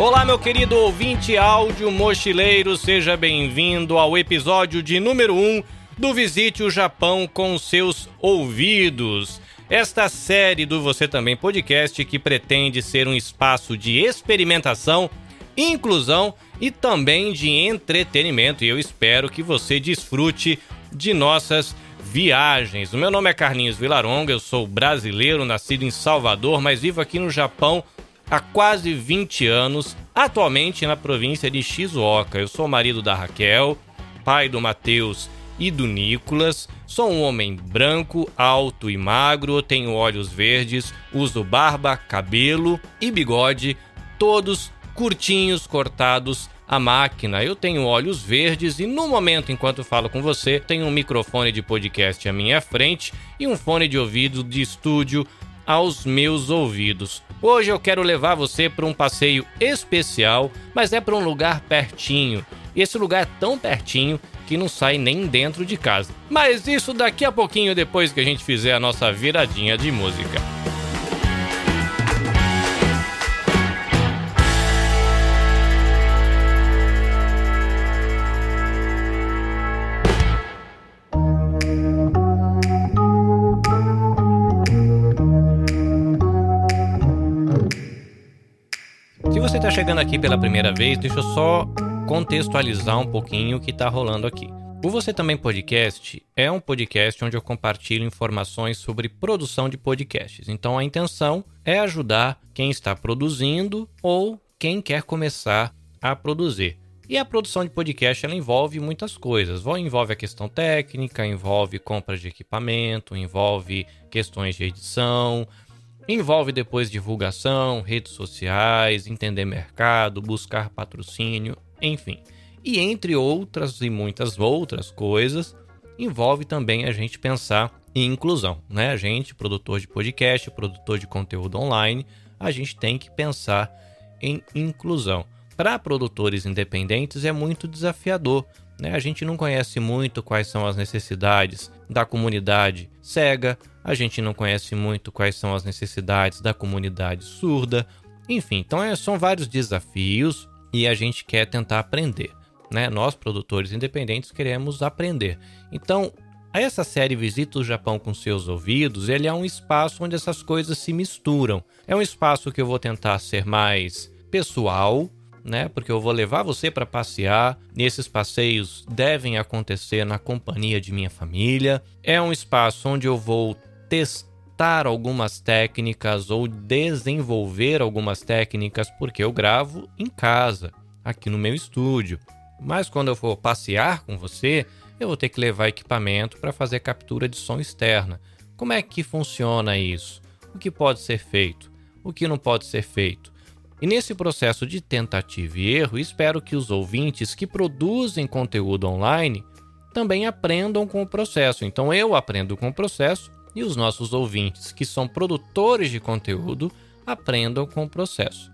Olá, meu querido ouvinte áudio mochileiro, seja bem-vindo ao episódio de número 1 do Visite o Japão com seus ouvidos. Esta série do Você Também Podcast que pretende ser um espaço de experimentação, inclusão e também de entretenimento. E eu espero que você desfrute de nossas viagens. O meu nome é Carlinhos Vilaronga, eu sou brasileiro, nascido em Salvador, mas vivo aqui no Japão há quase 20 anos, atualmente na província de Shizuoka. Eu sou marido da Raquel, pai do Matheus e do Nicolas. Sou um homem branco, alto e magro, tenho olhos verdes, uso barba, cabelo e bigode, todos curtinhos, cortados a máquina. Eu tenho olhos verdes e no momento enquanto falo com você, tenho um microfone de podcast à minha frente e um fone de ouvido de estúdio aos meus ouvidos. Hoje eu quero levar você para um passeio especial, mas é para um lugar pertinho. E esse lugar é tão pertinho que não sai nem dentro de casa. Mas isso daqui a pouquinho depois que a gente fizer a nossa viradinha de música. Chegando aqui pela primeira vez, deixa eu só contextualizar um pouquinho o que está rolando aqui. O Você Também Podcast é um podcast onde eu compartilho informações sobre produção de podcasts. Então a intenção é ajudar quem está produzindo ou quem quer começar a produzir. E a produção de podcast ela envolve muitas coisas. Envolve a questão técnica, envolve compra de equipamento, envolve questões de edição, Envolve depois divulgação, redes sociais, entender mercado, buscar patrocínio, enfim. E entre outras e muitas outras coisas, envolve também a gente pensar em inclusão, né? A gente, produtor de podcast, produtor de conteúdo online, a gente tem que pensar em inclusão. Para produtores independentes é muito desafiador, né? A gente não conhece muito quais são as necessidades da comunidade cega, a gente não conhece muito quais são as necessidades da comunidade surda. Enfim, então é, são vários desafios e a gente quer tentar aprender. Né? Nós, produtores independentes, queremos aprender. Então, essa série Visita o Japão com seus ouvidos, ele é um espaço onde essas coisas se misturam. É um espaço que eu vou tentar ser mais pessoal, né? Porque eu vou levar você para passear. E esses passeios devem acontecer na companhia de minha família. É um espaço onde eu vou testar algumas técnicas ou desenvolver algumas técnicas, porque eu gravo em casa, aqui no meu estúdio. Mas quando eu for passear com você, eu vou ter que levar equipamento para fazer captura de som externa. Como é que funciona isso? O que pode ser feito? O que não pode ser feito? E nesse processo de tentativa e erro, espero que os ouvintes que produzem conteúdo online também aprendam com o processo. Então eu aprendo com o processo e os nossos ouvintes, que são produtores de conteúdo, aprendam com o processo.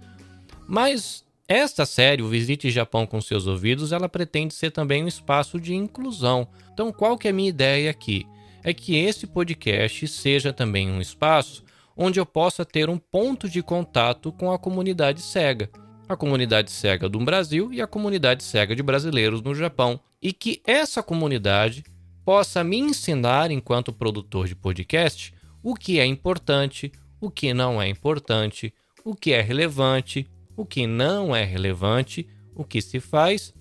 Mas esta série, o Visite Japão com seus ouvidos, ela pretende ser também um espaço de inclusão. Então, qual que é a minha ideia aqui? É que esse podcast seja também um espaço onde eu possa ter um ponto de contato com a comunidade cega, a comunidade cega do Brasil e a comunidade cega de brasileiros no Japão, e que essa comunidade possa me ensinar, enquanto produtor de podcast, o que é importante, o que não é importante, o que é relevante, o que não é relevante, o que se faz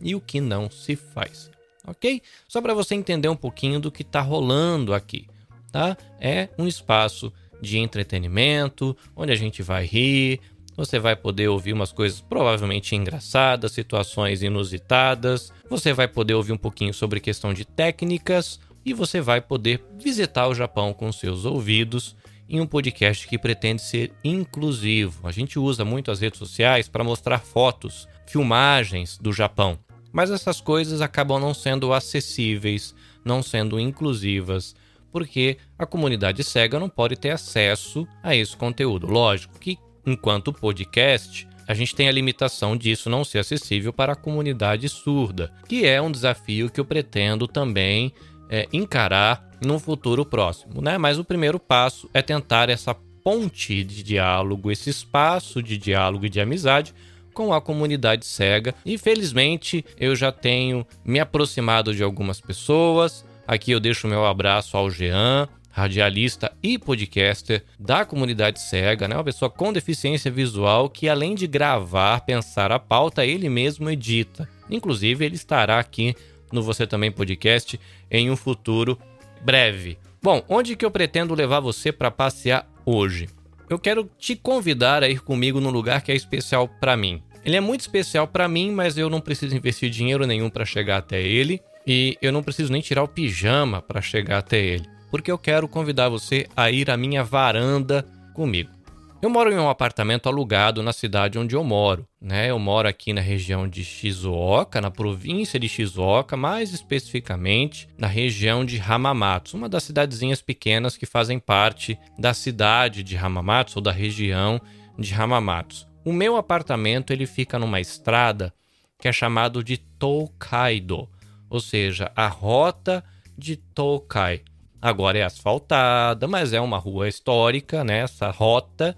e o que não se faz. Ok? Só para você entender um pouquinho do que está rolando aqui. Tá? É um espaço de entretenimento, onde a gente vai rir, você vai poder ouvir umas coisas provavelmente engraçadas, situações inusitadas. Você vai poder ouvir um pouquinho sobre questão de técnicas e você vai poder visitar o Japão com seus ouvidos em um podcast que pretende ser inclusivo. A gente usa muito as redes sociais para mostrar fotos, filmagens do Japão, mas essas coisas acabam não sendo acessíveis, não sendo inclusivas, porque a comunidade cega não pode ter acesso a esse conteúdo. Lógico que Enquanto podcast, a gente tem a limitação disso não ser acessível para a comunidade surda, que é um desafio que eu pretendo também é, encarar no futuro próximo, né? Mas o primeiro passo é tentar essa ponte de diálogo, esse espaço de diálogo e de amizade com a comunidade cega. E felizmente eu já tenho me aproximado de algumas pessoas. Aqui eu deixo meu abraço ao Jean, radialista e podcaster da comunidade cega, né? Uma pessoa com deficiência visual que além de gravar, pensar a pauta, ele mesmo edita. Inclusive, ele estará aqui no Você Também Podcast em um futuro breve. Bom, onde que eu pretendo levar você para passear hoje? Eu quero te convidar a ir comigo num lugar que é especial para mim. Ele é muito especial para mim, mas eu não preciso investir dinheiro nenhum para chegar até ele e eu não preciso nem tirar o pijama para chegar até ele, porque eu quero convidar você a ir à minha varanda comigo. Eu moro em um apartamento alugado na cidade onde eu moro, né? Eu moro aqui na região de Shizuoka, na província de Shizuoka, mais especificamente na região de Hamamatsu, uma das cidadezinhas pequenas que fazem parte da cidade de Hamamatsu ou da região de Hamamatsu. O meu apartamento ele fica numa estrada que é chamado de Tokaido, ou seja, a rota de Tokai. Agora é asfaltada, mas é uma rua histórica, né? Essa rota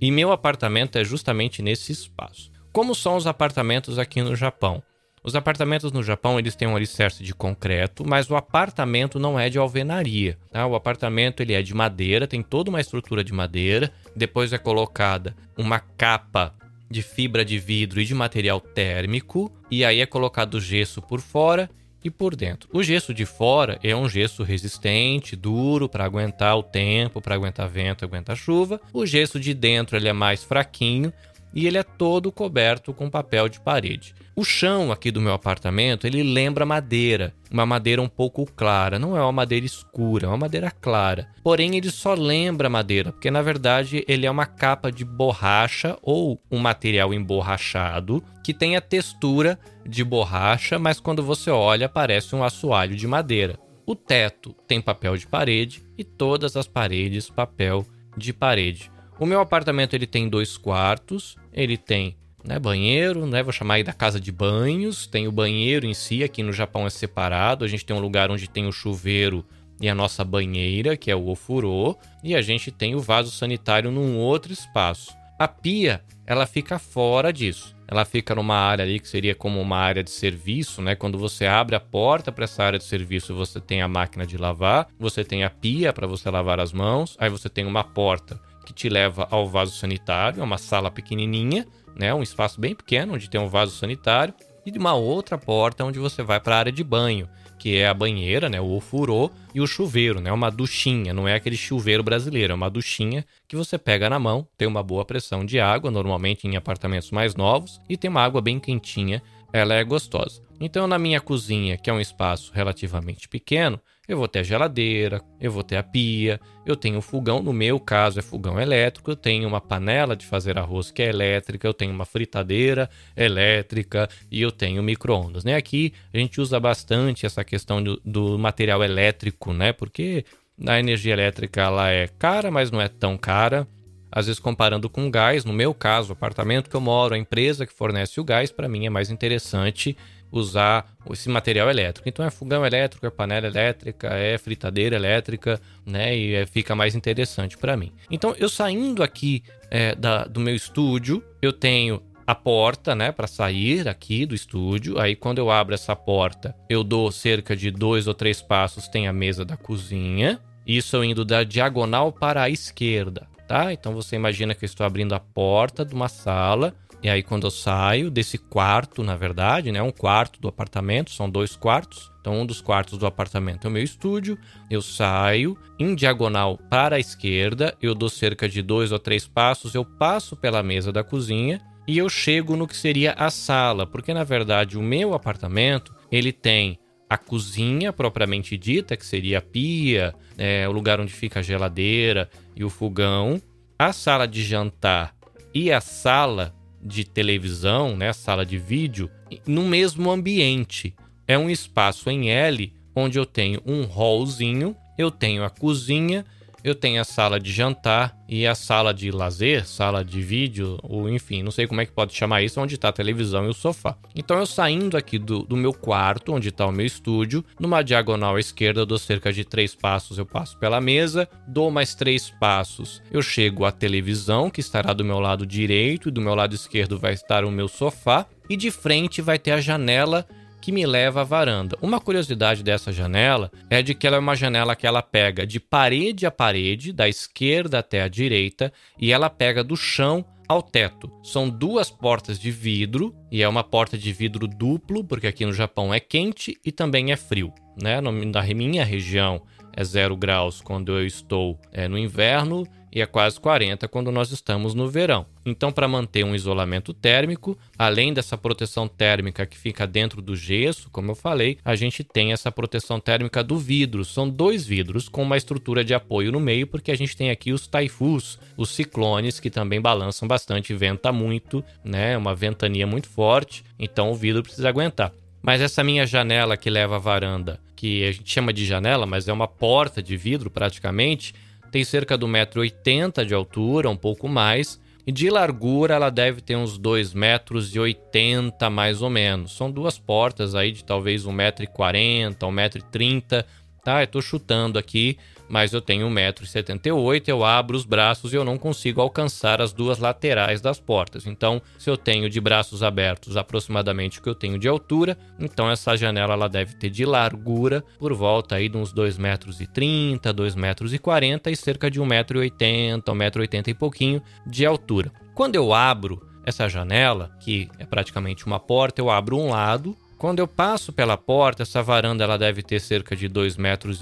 e meu apartamento é justamente nesse espaço. Como são os apartamentos aqui no Japão? Os apartamentos no Japão eles têm um alicerce de concreto, mas o apartamento não é de alvenaria. Tá? O apartamento ele é de madeira, tem toda uma estrutura de madeira. Depois é colocada uma capa de fibra de vidro e de material térmico, e aí é colocado gesso por fora e por dentro. O gesso de fora é um gesso resistente, duro para aguentar o tempo, para aguentar vento, aguentar chuva. O gesso de dentro ele é mais fraquinho e ele é todo coberto com papel de parede. O chão aqui do meu apartamento, ele lembra madeira, uma madeira um pouco clara, não é uma madeira escura, é uma madeira clara. Porém, ele só lembra madeira, porque na verdade ele é uma capa de borracha ou um material emborrachado que tem a textura de borracha, mas quando você olha parece um assoalho de madeira. O teto tem papel de parede e todas as paredes papel de parede. O meu apartamento ele tem dois quartos, ele tem né, banheiro, né, vou chamar aí da casa de banhos, tem o banheiro em si, aqui no Japão é separado, a gente tem um lugar onde tem o chuveiro e a nossa banheira, que é o ofurô, e a gente tem o vaso sanitário num outro espaço. A pia, ela fica fora disso. Ela fica numa área ali que seria como uma área de serviço, né? Quando você abre a porta para essa área de serviço, você tem a máquina de lavar, você tem a pia para você lavar as mãos, aí você tem uma porta que te leva ao vaso sanitário, é uma sala pequenininha, né, um espaço bem pequeno onde tem um vaso sanitário e uma outra porta onde você vai para a área de banho, que é a banheira, né, o ofurô e o chuveiro, né, uma duchinha, não é aquele chuveiro brasileiro, é uma duchinha que você pega na mão, tem uma boa pressão de água, normalmente em apartamentos mais novos, e tem uma água bem quentinha, ela é gostosa. Então, na minha cozinha, que é um espaço relativamente pequeno, eu vou ter a geladeira, eu vou ter a pia, eu tenho o fogão, no meu caso é fogão elétrico, eu tenho uma panela de fazer arroz que é elétrica, eu tenho uma fritadeira elétrica e eu tenho micro-ondas. Né? Aqui a gente usa bastante essa questão do, do material elétrico, né? Porque a energia elétrica ela é cara, mas não é tão cara. Às vezes comparando com gás, no meu caso, o apartamento que eu moro, a empresa que fornece o gás, para mim é mais interessante usar esse material elétrico. Então é fogão elétrico, é panela elétrica, é fritadeira elétrica, né? E é, fica mais interessante para mim. Então eu saindo aqui é, da, do meu estúdio, eu tenho a porta, né, para sair aqui do estúdio. Aí quando eu abro essa porta, eu dou cerca de dois ou três passos, tem a mesa da cozinha. Isso eu indo da diagonal para a esquerda, tá? Então você imagina que eu estou abrindo a porta de uma sala e aí, quando eu saio desse quarto, na verdade, né? Um quarto do apartamento, são dois quartos. Então, um dos quartos do apartamento é o meu estúdio. Eu saio em diagonal para a esquerda, eu dou cerca de dois ou três passos, eu passo pela mesa da cozinha e eu chego no que seria a sala, porque na verdade o meu apartamento ele tem a cozinha propriamente dita, que seria a pia, é, o lugar onde fica a geladeira e o fogão, a sala de jantar e a sala de televisão, né, sala de vídeo, no mesmo ambiente. É um espaço em L onde eu tenho um hallzinho, eu tenho a cozinha eu tenho a sala de jantar e a sala de lazer, sala de vídeo, ou enfim, não sei como é que pode chamar isso, onde está a televisão e o sofá. Então eu saindo aqui do, do meu quarto, onde está o meu estúdio, numa diagonal à esquerda dou cerca de três passos, eu passo pela mesa, dou mais três passos, eu chego à televisão, que estará do meu lado direito, e do meu lado esquerdo vai estar o meu sofá, e de frente vai ter a janela que me leva à varanda. Uma curiosidade dessa janela é de que ela é uma janela que ela pega de parede a parede, da esquerda até a direita, e ela pega do chão ao teto. São duas portas de vidro e é uma porta de vidro duplo, porque aqui no Japão é quente e também é frio. Né? Na minha região é zero graus quando eu estou é, no inverno e é quase 40 quando nós estamos no verão. Então, para manter um isolamento térmico, além dessa proteção térmica que fica dentro do gesso, como eu falei, a gente tem essa proteção térmica do vidro. São dois vidros com uma estrutura de apoio no meio, porque a gente tem aqui os taifus, os ciclones que também balançam bastante, venta muito, né? Uma ventania muito forte, então o vidro precisa aguentar. Mas essa minha janela que leva à varanda, que a gente chama de janela, mas é uma porta de vidro praticamente, tem cerca de 1,80m de altura, um pouco mais, e de largura ela deve ter uns 2,80 metros 80 mais ou menos. São duas portas aí de talvez 1,40m, 1,30m, tá? Eu tô chutando aqui, mas eu tenho 1,78m, eu abro os braços e eu não consigo alcançar as duas laterais das portas. Então, se eu tenho de braços abertos aproximadamente o que eu tenho de altura, então essa janela ela deve ter de largura por volta aí de uns 2,30 metros, 2,40 metros e cerca de 1,80m, 1,80m e pouquinho de altura. Quando eu abro essa janela, que é praticamente uma porta, eu abro um lado quando eu passo pela porta, essa varanda ela deve ter cerca de 2,80 metros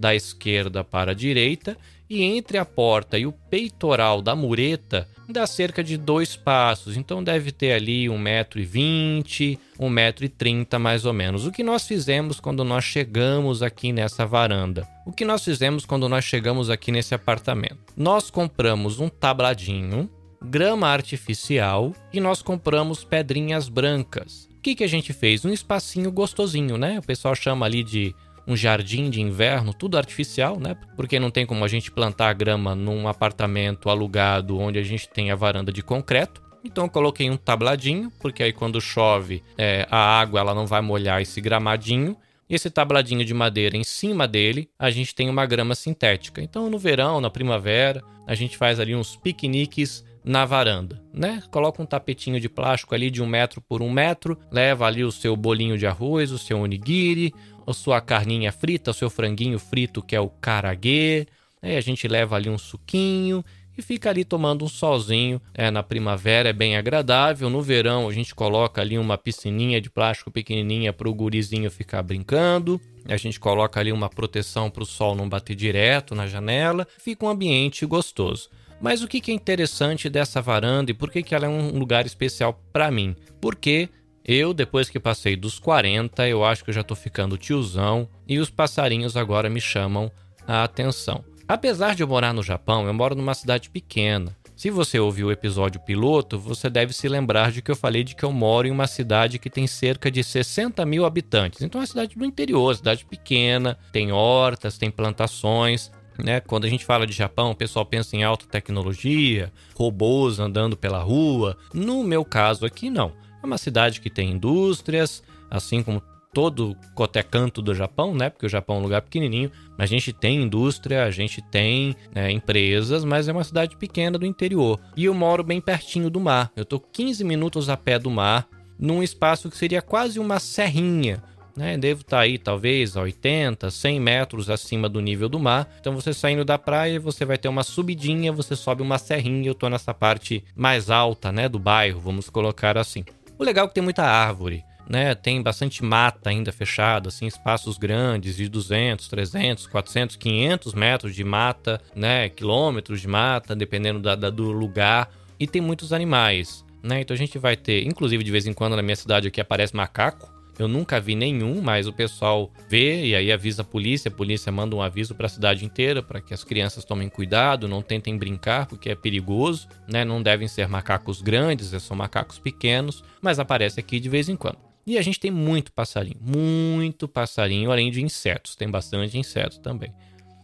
da esquerda para a direita e entre a porta e o peitoral da mureta dá cerca de dois passos, então deve ter ali 1,20m, 1,30m mais ou menos. O que nós fizemos quando nós chegamos aqui nessa varanda? O que nós fizemos quando nós chegamos aqui nesse apartamento? Nós compramos um tabladinho, grama artificial e nós compramos pedrinhas brancas. O que, que a gente fez? Um espacinho gostosinho, né? O pessoal chama ali de um jardim de inverno, tudo artificial, né? Porque não tem como a gente plantar grama num apartamento alugado onde a gente tem a varanda de concreto. Então eu coloquei um tabladinho, porque aí quando chove é, a água ela não vai molhar esse gramadinho. E esse tabladinho de madeira em cima dele, a gente tem uma grama sintética. Então no verão, na primavera, a gente faz ali uns piqueniques na varanda, né? Coloca um tapetinho de plástico ali de um metro por um metro, leva ali o seu bolinho de arroz, o seu onigiri, a sua carninha frita, o seu franguinho frito que é o karaguê, aí a gente leva ali um suquinho e fica ali tomando um solzinho. É, na primavera é bem agradável, no verão a gente coloca ali uma piscininha de plástico pequenininha para o gurizinho ficar brincando. A gente coloca ali uma proteção para o sol não bater direto na janela, fica um ambiente gostoso. Mas o que é interessante dessa varanda e por que ela é um lugar especial para mim? Porque eu, depois que passei dos 40, eu acho que eu já tô ficando tiozão e os passarinhos agora me chamam a atenção. Apesar de eu morar no Japão, eu moro numa cidade pequena. Se você ouviu o episódio piloto, você deve se lembrar de que eu falei de que eu moro em uma cidade que tem cerca de 60 mil habitantes. Então é uma cidade do interior, cidade pequena, tem hortas, tem plantações. Né? Quando a gente fala de Japão, o pessoal pensa em alta tecnologia, robôs andando pela rua. No meu caso aqui, não. É uma cidade que tem indústrias, assim como todo qualquer canto do Japão, né? Porque o Japão é um lugar pequenininho. A gente tem indústria, a gente tem né, empresas, mas é uma cidade pequena do interior. E eu moro bem pertinho do mar. Eu tô 15 minutos a pé do mar, num espaço que seria quase uma serrinha né? Devo estar tá aí talvez a 80, 100 metros acima do nível do mar. Então você saindo da praia, você vai ter uma subidinha, você sobe uma serrinha. Eu estou nessa parte mais alta, né, do bairro, vamos colocar assim. O legal é que tem muita árvore. Né, tem bastante mata ainda fechada, assim, espaços grandes de 200, 300, 400, 500 metros de mata, né, quilômetros de mata, dependendo da, da, do lugar, e tem muitos animais, né, então a gente vai ter, inclusive de vez em quando na minha cidade aqui aparece macaco, eu nunca vi nenhum, mas o pessoal vê e aí avisa a polícia. A polícia manda um aviso para a cidade inteira para que as crianças tomem cuidado, não tentem brincar porque é perigoso, né? Não devem ser macacos grandes, são macacos pequenos, mas aparece aqui de vez em quando. E a gente tem muito passarinho, muito passarinho, além de insetos, tem bastante insetos também.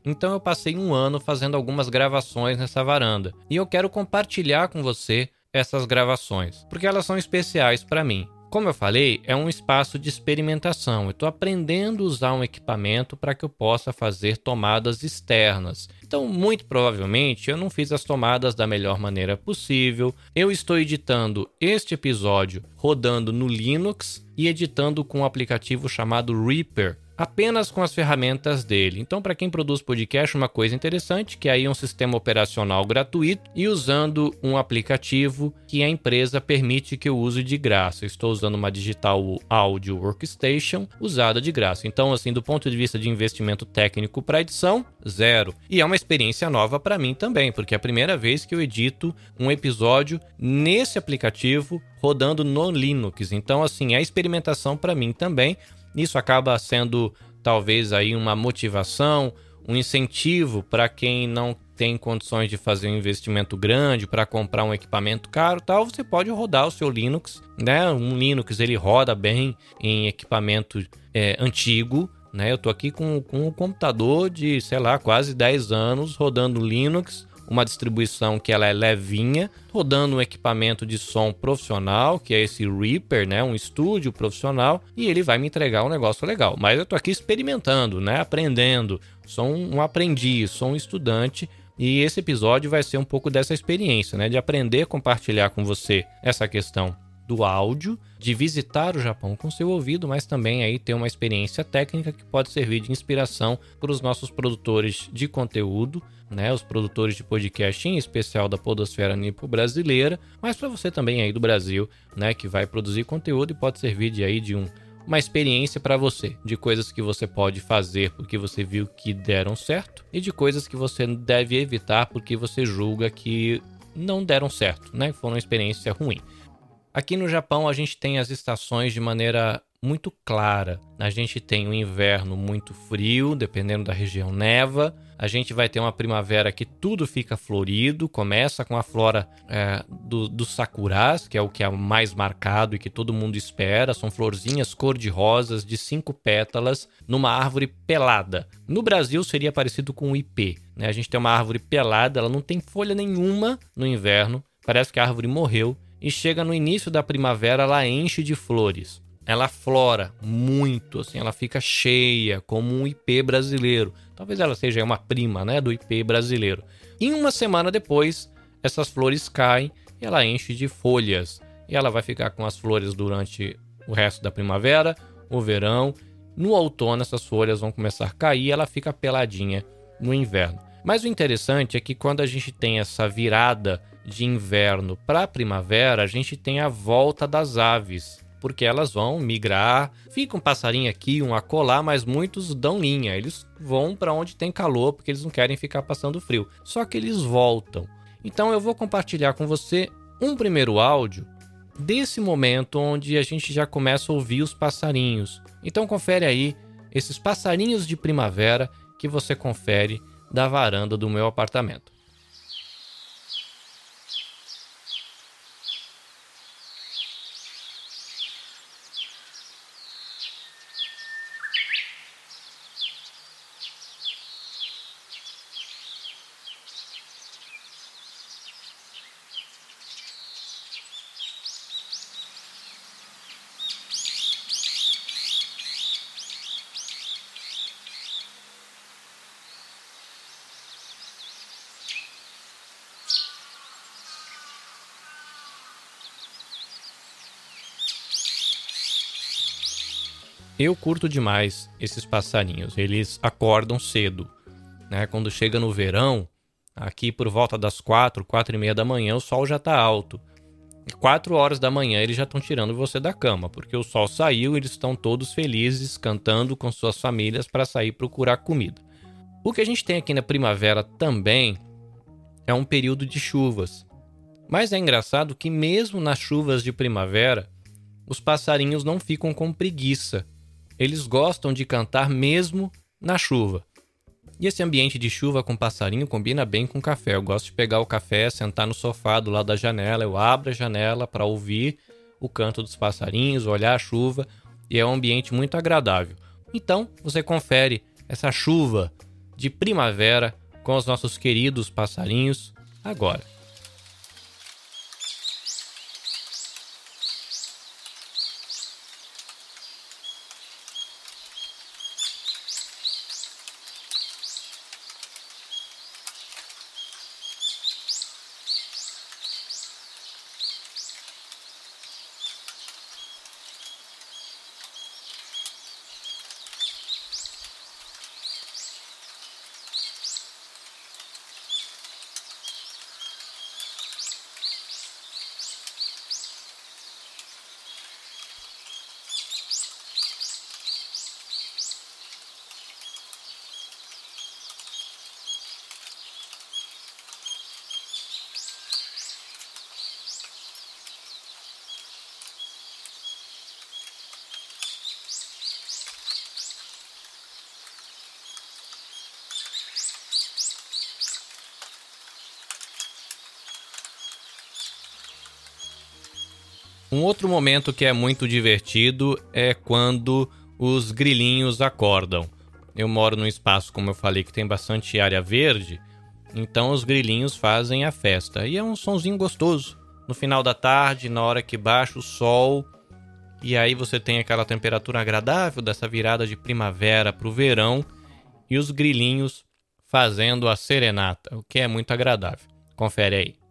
Então eu passei um ano fazendo algumas gravações nessa varanda e eu quero compartilhar com você essas gravações, porque elas são especiais para mim. Como eu falei, é um espaço de experimentação. Eu estou aprendendo a usar um equipamento para que eu possa fazer tomadas externas. Então, muito provavelmente, eu não fiz as tomadas da melhor maneira possível. Eu estou editando este episódio rodando no Linux e editando com um aplicativo chamado Reaper, apenas com as ferramentas dele. Então, para quem produz podcast, uma coisa interessante que aí é um sistema operacional gratuito e usando um aplicativo que a empresa permite que eu use de graça. Estou usando uma Digital Audio Workstation usada de graça. Então, assim, do ponto de vista de investimento técnico para edição, zero. E é uma experiência nova para mim também, porque é a primeira vez que eu edito um episódio nesse aplicativo rodando no Linux. Então, assim, é experimentação para mim também. Isso acaba sendo talvez aí uma motivação, um incentivo para quem não tem condições de fazer um investimento grande para comprar um equipamento caro, tal, você pode rodar o seu Linux, né? Um Linux ele roda bem em equipamento é, antigo, né? Eu estou aqui com, com um computador de, sei lá, quase 10 anos rodando Linux uma distribuição que ela é levinha, rodando um equipamento de som profissional, que é esse Reaper, né, um estúdio profissional, e ele vai me entregar um negócio legal. Mas eu tô aqui experimentando, né, aprendendo. Sou um aprendiz, sou um estudante e esse episódio vai ser um pouco dessa experiência, né, de aprender a compartilhar com você essa questão do áudio, de visitar o Japão com seu ouvido, mas também aí ter uma experiência técnica que pode servir de inspiração para os nossos produtores de conteúdo, né, os produtores de podcast em especial da podosfera nipo brasileira, mas para você também aí do Brasil, né, que vai produzir conteúdo e pode servir de aí de um uma experiência para você, de coisas que você pode fazer porque você viu que deram certo e de coisas que você deve evitar porque você julga que não deram certo, né? Foi uma experiência ruim. Aqui no Japão a gente tem as estações de maneira muito clara. A gente tem um inverno muito frio, dependendo da região neva. A gente vai ter uma primavera que tudo fica florido, começa com a flora é, do, dos sakuras, que é o que é mais marcado e que todo mundo espera. São florzinhas cor-de-rosas de cinco pétalas numa árvore pelada. No Brasil seria parecido com o ipê. Né? A gente tem uma árvore pelada, ela não tem folha nenhuma no inverno, parece que a árvore morreu e chega no início da primavera, ela enche de flores. Ela flora muito, assim, ela fica cheia, como um IP brasileiro. Talvez ela seja uma prima, né, do IP brasileiro. E uma semana depois, essas flores caem e ela enche de folhas. E ela vai ficar com as flores durante o resto da primavera, o verão. No outono, essas folhas vão começar a cair e ela fica peladinha no inverno. Mas o interessante é que quando a gente tem essa virada de inverno para primavera, a gente tem a volta das aves, porque elas vão migrar. Fica um passarinho aqui, um acolá, mas muitos dão linha. Eles vão para onde tem calor, porque eles não querem ficar passando frio. Só que eles voltam. Então eu vou compartilhar com você um primeiro áudio desse momento onde a gente já começa a ouvir os passarinhos. Então confere aí esses passarinhos de primavera que você confere da varanda do meu apartamento. Eu curto demais esses passarinhos. Eles acordam cedo, né? Quando chega no verão, aqui por volta das quatro, quatro e meia da manhã, o sol já está alto. Quatro horas da manhã eles já estão tirando você da cama, porque o sol saiu e eles estão todos felizes cantando com suas famílias para sair procurar comida. O que a gente tem aqui na primavera também é um período de chuvas. Mas é engraçado que mesmo nas chuvas de primavera, os passarinhos não ficam com preguiça eles gostam de cantar mesmo na chuva. E esse ambiente de chuva com passarinho combina bem com café. Eu gosto de pegar o café, sentar no sofá do lado da janela, eu abro a janela para ouvir o canto dos passarinhos, olhar a chuva, e é um ambiente muito agradável. Então, você confere essa chuva de primavera com os nossos queridos passarinhos agora. Um outro momento que é muito divertido é quando os grilinhos acordam. Eu moro num espaço, como eu falei, que tem bastante área verde, então os grilinhos fazem a festa. E é um sonzinho gostoso. No final da tarde, na hora que baixa o sol, e aí você tem aquela temperatura agradável dessa virada de primavera para o verão, e os grilinhos fazendo a serenata, o que é muito agradável. Confere aí.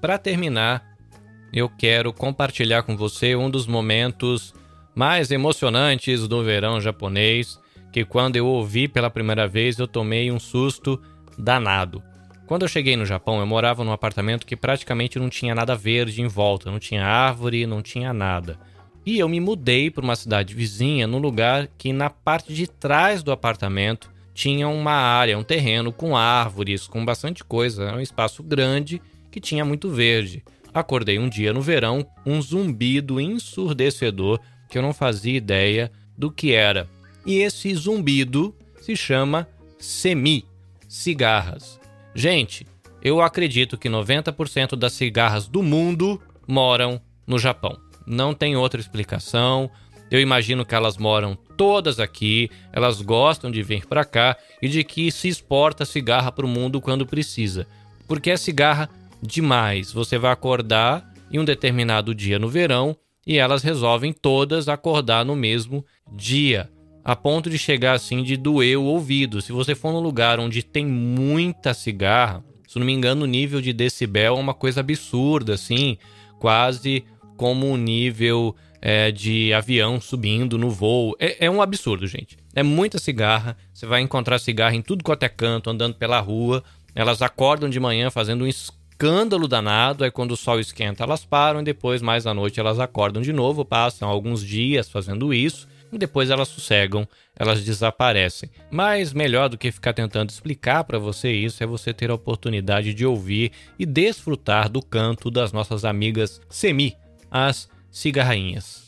Para terminar, eu quero compartilhar com você um dos momentos mais emocionantes do verão japonês, que quando eu ouvi pela primeira vez eu tomei um susto danado. Quando eu cheguei no Japão, eu morava num apartamento que praticamente não tinha nada verde em volta, não tinha árvore, não tinha nada. E eu me mudei para uma cidade vizinha, num lugar que na parte de trás do apartamento tinha uma área, um terreno com árvores, com bastante coisa, era um espaço grande que tinha muito verde. Acordei um dia no verão, um zumbido ensurdecedor que eu não fazia ideia do que era. E esse zumbido se chama semi, cigarras. Gente, eu acredito que 90% das cigarras do mundo moram no Japão. Não tem outra explicação. Eu imagino que elas moram todas aqui, elas gostam de vir para cá e de que se exporta cigarra para o mundo quando precisa. Porque a cigarra demais. Você vai acordar em um determinado dia no verão e elas resolvem todas acordar no mesmo dia, a ponto de chegar assim de doer o ouvido. Se você for num lugar onde tem muita cigarra, se não me engano, o nível de decibel é uma coisa absurda, assim, quase como um nível é, de avião subindo no voo. É, é, um absurdo, gente. É muita cigarra. Você vai encontrar cigarra em tudo quanto é canto, andando pela rua. Elas acordam de manhã fazendo um escândalo danado. Aí quando o sol esquenta, elas param e depois, mais à noite, elas acordam de novo, passam alguns dias fazendo isso e depois elas sossegam, elas desaparecem. Mas melhor do que ficar tentando explicar para você isso é você ter a oportunidade de ouvir e desfrutar do canto das nossas amigas semi, as cigarrainhas.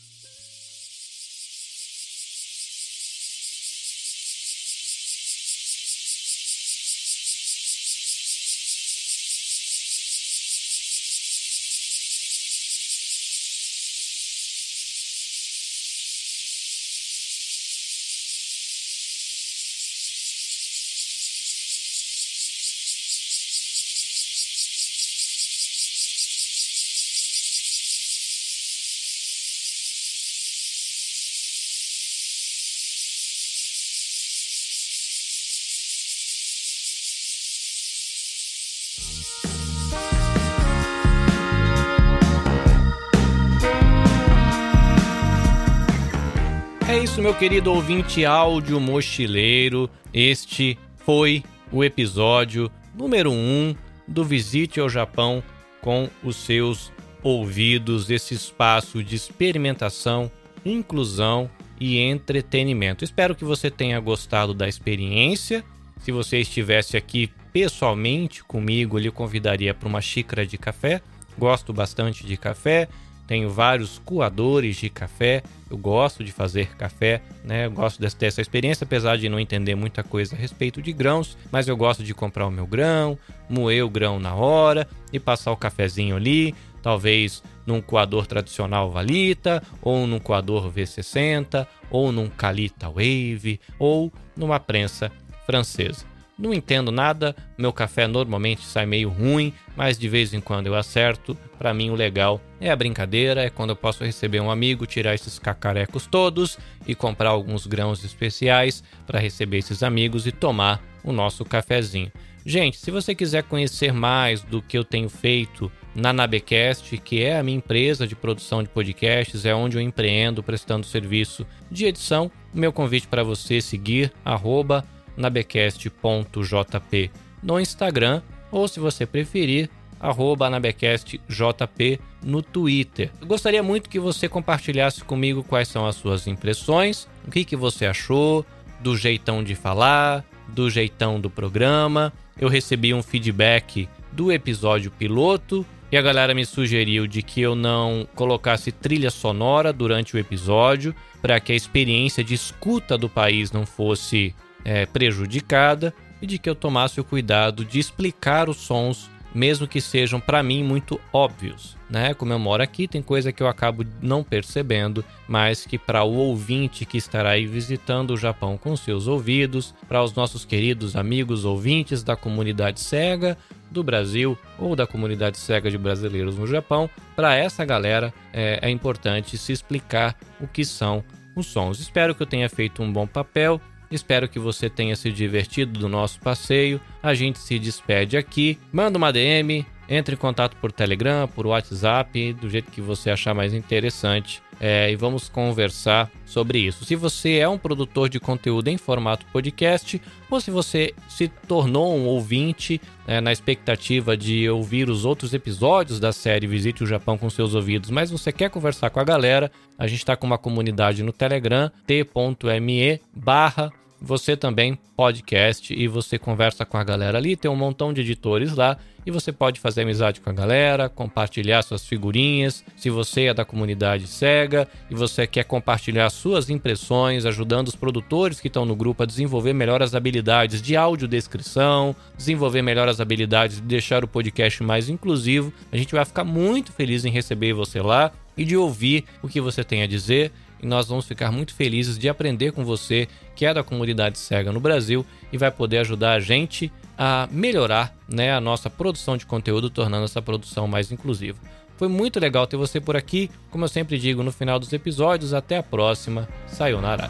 É isso, meu querido ouvinte áudio mochileiro. Este foi o episódio número 1 um do Visite ao Japão com os seus ouvidos, esse espaço de experimentação, inclusão e entretenimento. Espero que você tenha gostado da experiência. Se você estivesse aqui pessoalmente comigo, eu lhe convidaria para uma xícara de café. Gosto bastante de café, tenho vários coadores de café, eu gosto de fazer café, né? Eu gosto dessa experiência, apesar de não entender muita coisa a respeito de grãos, mas eu gosto de comprar o meu grão, moer o grão na hora e passar o cafezinho ali, talvez num coador tradicional Valita, ou num coador V60, ou num Calita Wave, ou numa prensa francesa. Não entendo nada, meu café normalmente sai meio ruim, mas de vez em quando eu acerto. Para mim o legal é a brincadeira, é quando eu posso receber um amigo, tirar esses cacarecos todos e comprar alguns grãos especiais para receber esses amigos e tomar o nosso cafezinho. Gente, se você quiser conhecer mais do que eu tenho feito na Nabecast, que é a minha empresa de produção de podcasts, é onde eu empreendo prestando serviço de edição, meu convite para você seguir arroba nabecast.jp no Instagram ou, se você preferir, arroba anabecastjp no Twitter. Eu gostaria muito que você compartilhasse comigo quais são as suas impressões, o que, que você achou do jeitão de falar, do jeitão do programa. Eu recebi um feedback do episódio piloto e a galera me sugeriu de que eu não colocasse trilha sonora durante o episódio para que a experiência de escuta do país não fosse é, prejudicada e de que eu tomasse o cuidado de explicar os sons, mesmo que sejam para mim muito óbvios. Né? Como eu moro aqui, tem coisa que eu acabo não percebendo, mas que para o ouvinte que estará aí visitando o Japão com seus ouvidos, para os nossos queridos amigos ouvintes da comunidade cega do Brasil ou da comunidade cega de brasileiros no Japão, para essa galera é, é importante se explicar o que são os sons. Espero que eu tenha feito um bom papel. Espero que você tenha se divertido do nosso passeio. A gente se despede aqui. Manda uma DM, entre em contato por Telegram, por WhatsApp, do jeito que você achar mais interessante. É, e vamos conversar sobre isso. Se você é um produtor de conteúdo em formato podcast, ou se você se tornou um ouvinte é, na expectativa de ouvir os outros episódios da série Visite o Japão com seus ouvidos, mas você quer conversar com a galera, a gente está com uma comunidade no Telegram, t.me barra você também podcast e você conversa com a galera ali, tem um montão de editores lá e você pode fazer amizade com a galera, compartilhar suas figurinhas. Se você é da comunidade cega e você quer compartilhar suas impressões, ajudando os produtores que estão no grupo a desenvolver melhor as habilidades de audiodescrição, desenvolver melhor as habilidades de deixar o podcast mais inclusivo, a gente vai ficar muito feliz em receber você lá e de ouvir o que você tem a dizer e nós vamos ficar muito felizes de aprender com você, que é da comunidade cega no Brasil e vai poder ajudar a gente a melhorar né, a nossa produção de conteúdo, tornando essa produção mais inclusiva. Foi muito legal ter você por aqui. Como eu sempre digo no final dos episódios, até a próxima. Sayonara.